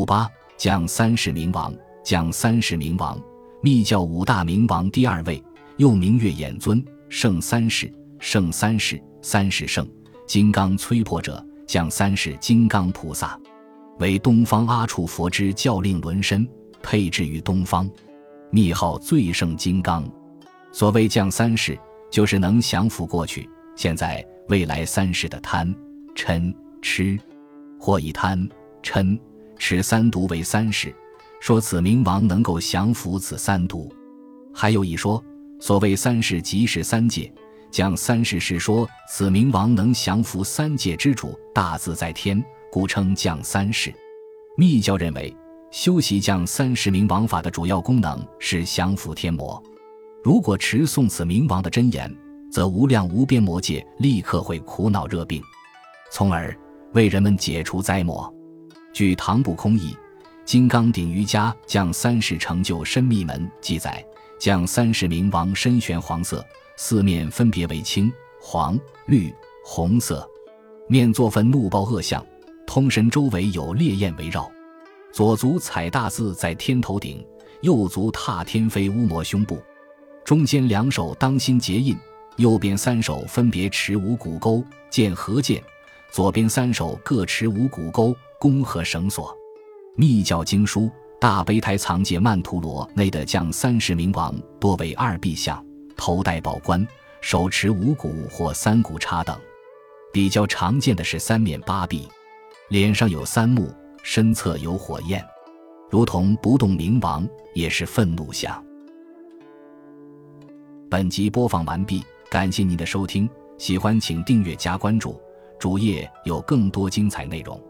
五八降三世明王，降三世明王，密教五大明王第二位，又名月眼尊，圣三世，圣三世，三世圣，金刚摧破者，降三世金刚菩萨，为东方阿处佛之教令轮身，配置于东方，密号最胜金刚。所谓降三世，就是能降服过去、现在、未来三世的贪、嗔、痴，或以贪、嗔、持三毒为三世，说此明王能够降服此三毒。还有一说，所谓三世即是三界，降三世是说此明王能降服三界之主大自在天，故称降三世。密教认为，修习降三世明王法的主要功能是降服天魔。如果持诵此明王的真言，则无量无边魔界立刻会苦恼热病，从而为人们解除灾魔。据《唐不空译》《金刚顶瑜伽降三世成就深密门》记载，降三世明王身玄黄色，四面分别为青、黄、绿、红色，面作愤怒报恶相，通身周围有烈焰围绕，左足踩大字在天头顶，右足踏天飞乌魔胸部。中间两手当心结印，右边三手分别持五谷钩、剑和剑，左边三手各持五谷钩、弓和绳索。密教经书《大悲台藏解曼陀罗》内的降三世明王多为二臂相，头戴宝冠，手持五股或三股叉等。比较常见的是三面八臂，脸上有三目，身侧有火焰，如同不动明王，也是愤怒相。本集播放完毕，感谢您的收听，喜欢请订阅加关注，主页有更多精彩内容。